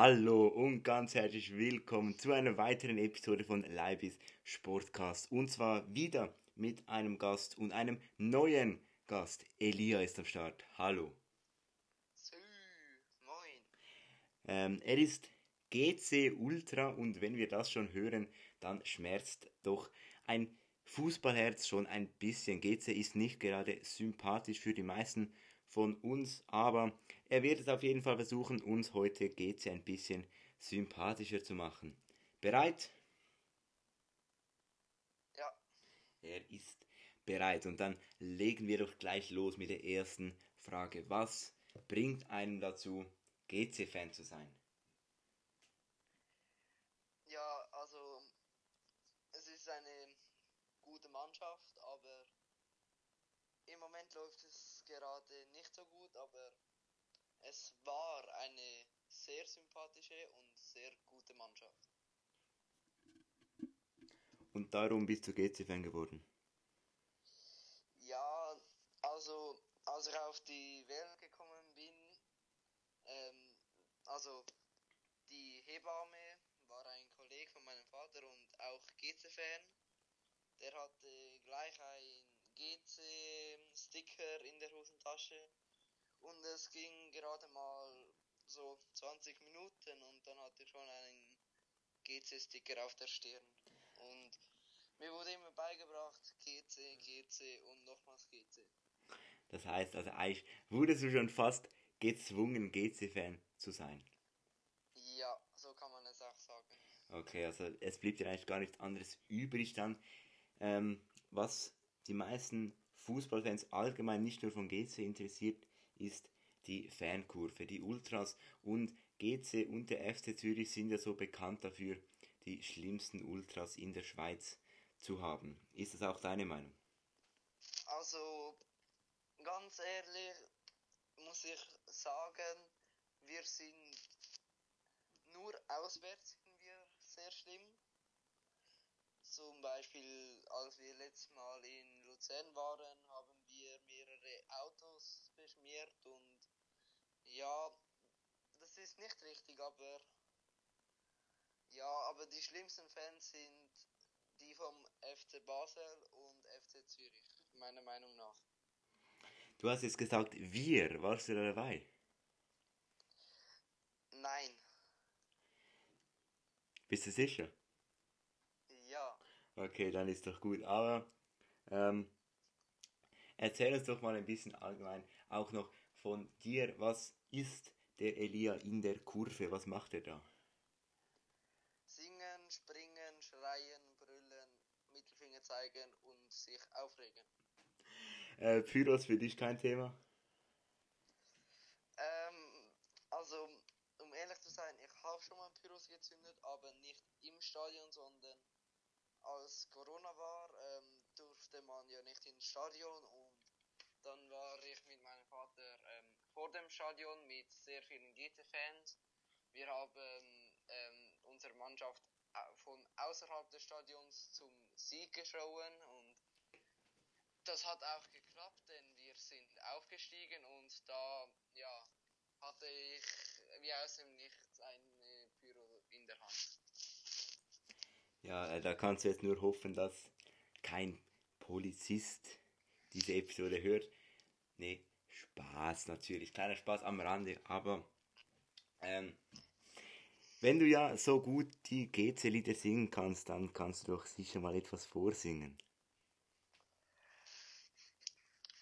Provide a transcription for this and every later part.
Hallo und ganz herzlich willkommen zu einer weiteren Episode von Leibis Sportcast. Und zwar wieder mit einem Gast und einem neuen Gast. Elia ist am Start. Hallo. Sü, moin. Ähm, er ist GC Ultra und wenn wir das schon hören, dann schmerzt doch ein Fußballherz schon ein bisschen. GC ist nicht gerade sympathisch für die meisten von uns, aber er wird es auf jeden Fall versuchen, uns heute GC ein bisschen sympathischer zu machen. Bereit? Ja, Er ist bereit und dann legen wir doch gleich los mit der ersten Frage. Was bringt einen dazu, GC-Fan zu sein? ja, also es ist eine gute Mannschaft, aber im Moment läuft es gerade nicht so gut, aber es war eine sehr sympathische und sehr gute Mannschaft. Und darum bist du GC-Fan geworden. Ja, also als ich auf die Welt gekommen bin, ähm, also die Hebamme war ein Kollege von meinem Vater und auch GC-Fan. Der hatte gleich ein GC-Sticker in der Hosentasche und es ging gerade mal so 20 Minuten und dann hatte ich schon einen GC-Sticker auf der Stirn. Und mir wurde immer beigebracht, GC, GC und nochmals GC. Das heißt also eigentlich wurdest du schon fast gezwungen, GC-Fan zu sein. Ja, so kann man es auch sagen. Okay, also es blieb dir eigentlich gar nichts anderes übrig dann. Ähm, was die meisten Fußballfans allgemein nicht nur von GC interessiert, ist die Fankurve. Die Ultras und GC und der FC Zürich sind ja so bekannt dafür, die schlimmsten Ultras in der Schweiz zu haben. Ist das auch deine Meinung? Also, ganz ehrlich muss ich sagen, wir sind nur auswärts sind wir sehr schlimm. Zum Beispiel, als wir letztes Mal in Luzern waren, haben Autos beschmiert und ja, das ist nicht richtig, aber ja, aber die schlimmsten Fans sind die vom FC Basel und FC Zürich, meiner Meinung nach. Du hast jetzt gesagt, wir, warst du da dabei? Nein, Bist du sicher? ja. Okay, dann ist doch gut. Aber ähm, erzähl uns doch mal ein bisschen allgemein auch noch von dir. Was ist der Elia in der Kurve? Was macht er da? Singen, springen, schreien, brüllen, Mittelfinger zeigen und sich aufregen. Äh, Pyros für dich kein Thema? Ähm, also, um ehrlich zu sein, ich habe schon mal Pyros gezündet, aber nicht im Stadion, sondern als Corona war, ähm, man ja nicht ins Stadion und dann war ich mit meinem Vater ähm, vor dem Stadion mit sehr vielen GT-Fans. Wir haben ähm, unsere Mannschaft au- von außerhalb des Stadions zum Sieg geschauen und das hat auch geklappt, denn wir sind aufgestiegen und da ja, hatte ich wie aus dem Nichts eine Pyro in der Hand. Ja, äh, da kannst du jetzt nur hoffen, dass kein Polizist diese Episode hört. Nee, Spaß natürlich. Kleiner Spaß am Rande, aber ähm, wenn du ja so gut die GC-Lieder singen kannst, dann kannst du doch sicher mal etwas vorsingen.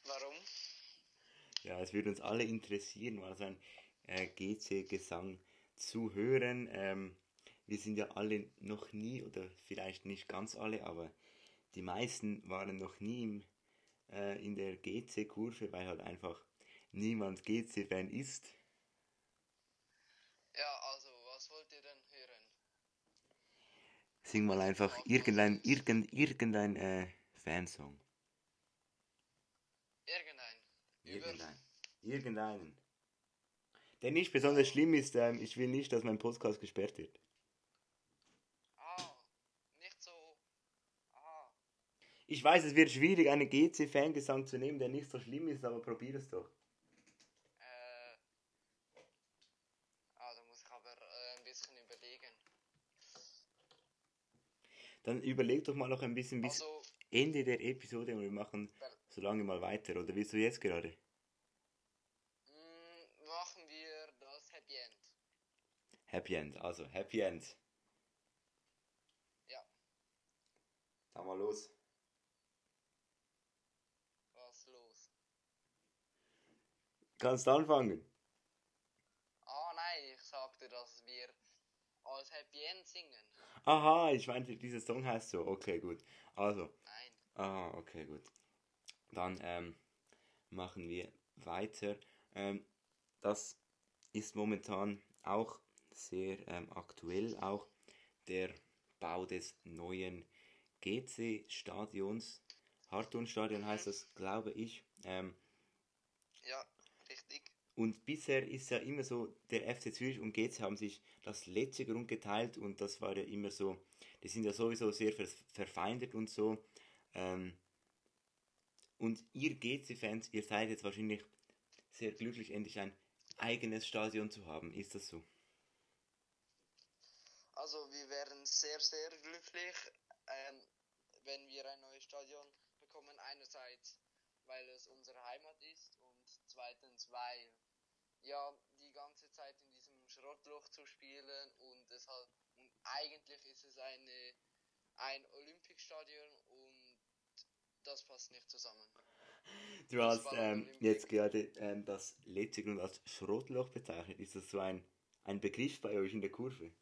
Warum? Ja, es würde uns alle interessieren, mal so ein äh, GC-Gesang zu hören. Ähm, wir sind ja alle noch nie, oder vielleicht nicht ganz alle, aber die meisten waren noch nie im, äh, in der GC-Kurve, weil halt einfach niemand GC-Fan ist. Ja, also, was wollt ihr denn hören? Sing mal einfach irgendein, irgend, irgendein äh, Fansong. Irgendein. Irgendein. Irgendeinen. Der nicht besonders schlimm ist, ähm, ich will nicht, dass mein Podcast gesperrt wird. Ich weiß, es wird schwierig, einen GC-Fangesang zu nehmen, der nicht so schlimm ist, aber probier es doch. Äh. Ah, da muss ich aber äh, ein bisschen überlegen. Dann überleg doch mal noch ein bisschen bis also, Ende der Episode und wir machen so lange mal weiter. Oder willst du jetzt gerade? Mm, machen wir das Happy End. Happy End, also Happy End. Ja. Dann mal los. Kannst anfangen. Ah nein, ich sagte, dass wir als Happy End singen. Aha, ich meinte, dieser Song heißt so. Okay, gut. Also, Nein. ah, okay, gut. Dann ähm, machen wir weiter. Ähm, das ist momentan auch sehr ähm, aktuell, auch der Bau des neuen GC-Stadions. Hartun-Stadion heißt das, glaube ich. Ähm, Ja. Und bisher ist ja immer so, der FC Zürich und GC haben sich das letzte Grund geteilt und das war ja immer so, die sind ja sowieso sehr ver verfeindet und so. Ähm, und ihr GC-Fans, ihr seid jetzt wahrscheinlich sehr glücklich, endlich ein eigenes Stadion zu haben. Ist das so? Also wir wären sehr, sehr glücklich, ähm, wenn wir ein neues Stadion bekommen. Einerseits, weil es unsere Heimat ist und zweitens, weil ja die ganze Zeit in diesem Schrottloch zu spielen und es halt und eigentlich ist es eine ein Olympiastadion und das passt nicht zusammen. Du hast ähm, jetzt gerade ähm, das letzte Grund als Schrottloch bezeichnet. Ist das so ein, ein Begriff bei euch in der Kurve?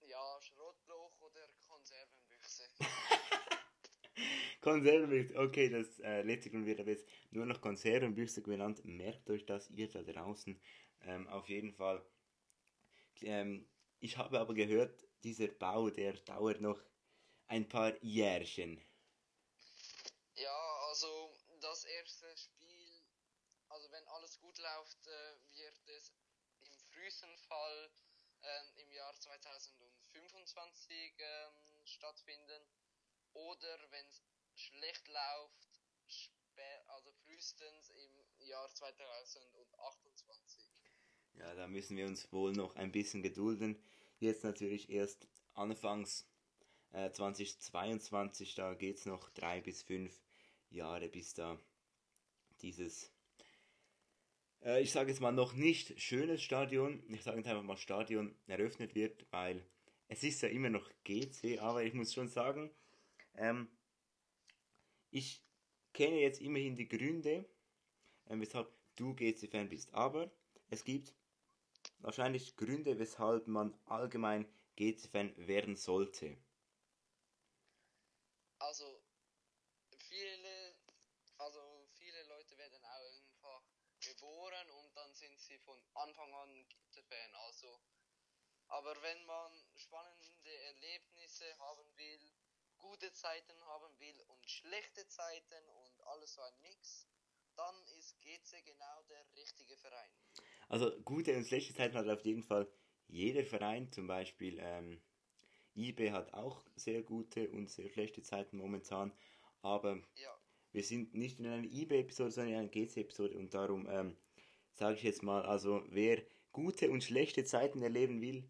Ja, Schrottloch oder Konservenbüchse. Konservenbüchse, okay, das äh, letzte Grund wird aber jetzt nur noch Konservenbüchse genannt. Merkt euch das, ihr da draußen. Ähm, auf jeden Fall. Ähm, ich habe aber gehört, dieser Bau, der dauert noch ein paar Jährchen. Ja, also das erste Spiel, also wenn alles gut läuft, äh, wird es im frühesten Fall ähm, im Jahr 2025 ähm, stattfinden. Oder wenn es schlecht läuft, also frühestens im Jahr 2028. Ja, da müssen wir uns wohl noch ein bisschen gedulden. Jetzt natürlich erst anfangs äh, 2022, da geht es noch drei bis fünf Jahre, bis da dieses, äh, ich sage jetzt mal noch nicht schönes Stadion, ich sage jetzt einfach mal Stadion eröffnet wird, weil es ist ja immer noch GC, aber ich muss schon sagen, ähm, ich kenne jetzt immerhin die Gründe, ähm, weshalb du GC-Fan bist. Aber es gibt wahrscheinlich Gründe, weshalb man allgemein GC-Fan werden sollte. Also viele, also viele Leute werden auch einfach geboren und dann sind sie von Anfang an GT-Fan. Also, aber wenn man spannende Erlebnisse haben will, gute Zeiten haben will und schlechte Zeiten und alles so ein Mix, dann ist GC genau der richtige Verein. Also gute und schlechte Zeiten hat auf jeden Fall jeder Verein, zum Beispiel ähm, IB hat auch sehr gute und sehr schlechte Zeiten momentan, aber Ja, wir sind nicht in einer IB-Episode, sondern in einer GC-Episode und darum ähm, sage ich jetzt mal, also wer gute und schlechte Zeiten erleben will,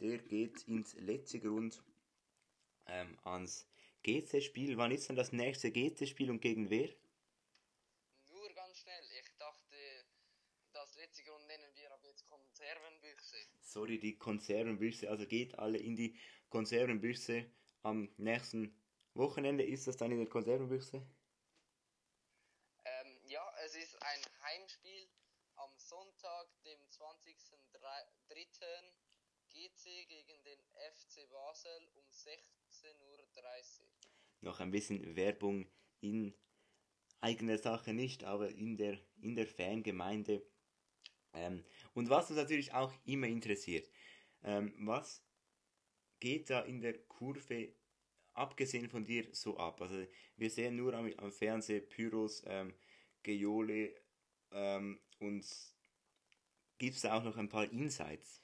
der geht ins letzte Grund ähm, ans GC-Spiel. Wann ist denn das nächste GC-Spiel und gegen wer? nur ganz schnell. Ich dachte, das letzte Grund nennen wir aber jetzt Konservenbüchse. Sorry, die Konservenbüchse, also geht alle in die Konservenbüchse. Am nächsten Wochenende ist das dann in der Konservenbüchse? Ähm, ja, es ist ein Heimspiel am Sonntag, dem 20.03. GC gegen den FC Basel um 16.30 Uhr. Noch ein bisschen Werbung in eigener Sache nicht, aber in der, in der Fangemeinde. Ähm, und was uns natürlich auch immer interessiert, ähm, was geht da in der Kurve, abgesehen von dir, so ab? Also wir sehen nur am, am Fernsehen Pyros, ähm, Geole ähm, und gibt es da auch noch ein paar Insights?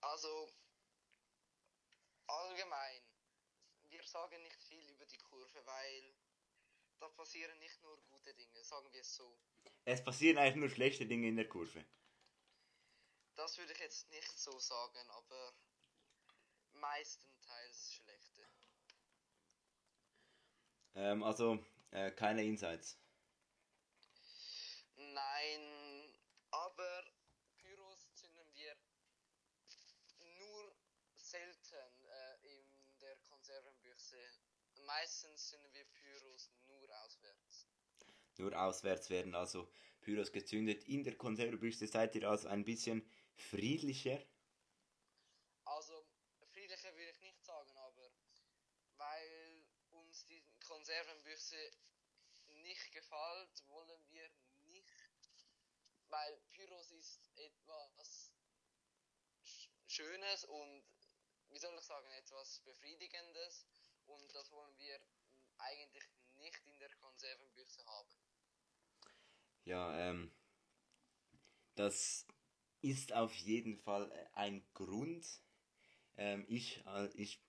Also, allgemein, wir sagen nicht viel über die Kurve, weil da passieren nicht nur gute Dinge, sagen wir es so. Es passieren eigentlich nur schlechte Dinge in der Kurve. Das würde ich jetzt nicht so sagen, aber mei meistenteils schlechte. Ähm, also, äh, keine Insights. Nein, aber Pyros zünden wir nur selten äh, in der Konservenbüchse. Meistens zünden wir Pyros nur auswärts. Nur auswärts werden also Pyros gezündet. In der Konservenbüchse seid ihr also ein bisschen friedlicher. Also, friedlicher würde ich nicht sagen, aber weil uns die Konservenbüchse nicht gefällt, wollen wir nicht, weil Pyros ist etwas Sch- Schönes und, wie soll ich sagen, etwas Befriedigendes und das eigentlich nicht in der Konservenbüchse haben. Ja, ähm, das ist auf jeden Fall äh, ein Grund. Ähm, ich, äh, ich,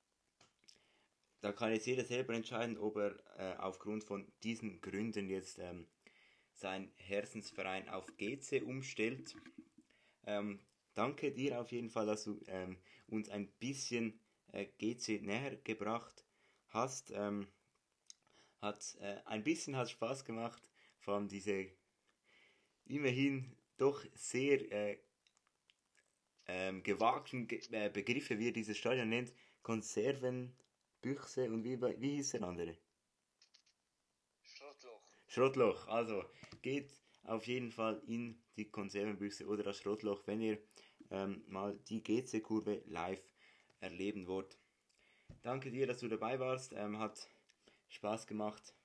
da kann jetzt jeder selber entscheiden, ob er äh, aufgrund von diesen Gründen jetzt ähm, sein Herzensverein auf GC umstellt. Ähm, danke dir auf jeden Fall, dass du ähm, uns ein bisschen äh, GC näher gebracht hast. Ähm, hat äh, ein bisschen hat Spaß gemacht, vor allem diese immerhin doch sehr äh, ähm, gewagten Ge äh, Begriffe, wie er dieses Stadion nennt, Konservenbüchse und wie, wie hieß der andere? Schrottloch. Schrottloch. Also geht auf jeden Fall in die Konservenbüchse oder das Schrottloch, wenn ihr ähm, mal die GC-Kurve live erleben wollt. Danke dir, dass du dabei warst. Ähm, hat Spaß gemacht.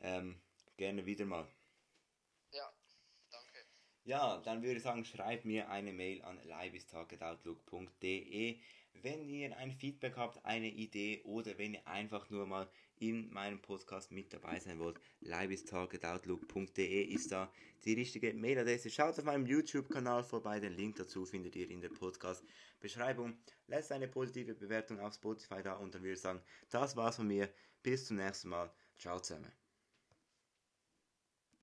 Ähm, gerne wieder mal. Ja, danke. Ja, dann würde ich sagen, schreibt mir eine Mail an leibistagedoutlook.de, wenn ihr ein Feedback habt, eine Idee oder wenn ihr einfach nur mal in meinem Podcast mit dabei sein wollt. leibistagedoutlook.de ist da die richtige Mailadresse. Schaut auf meinem YouTube-Kanal vorbei, den Link dazu findet ihr in der Podcast-Beschreibung. Lasst eine positive Bewertung auf Spotify da und dann würde ich sagen, das war's von mir. Bis zum nächsten Mal. Ciao zusammen.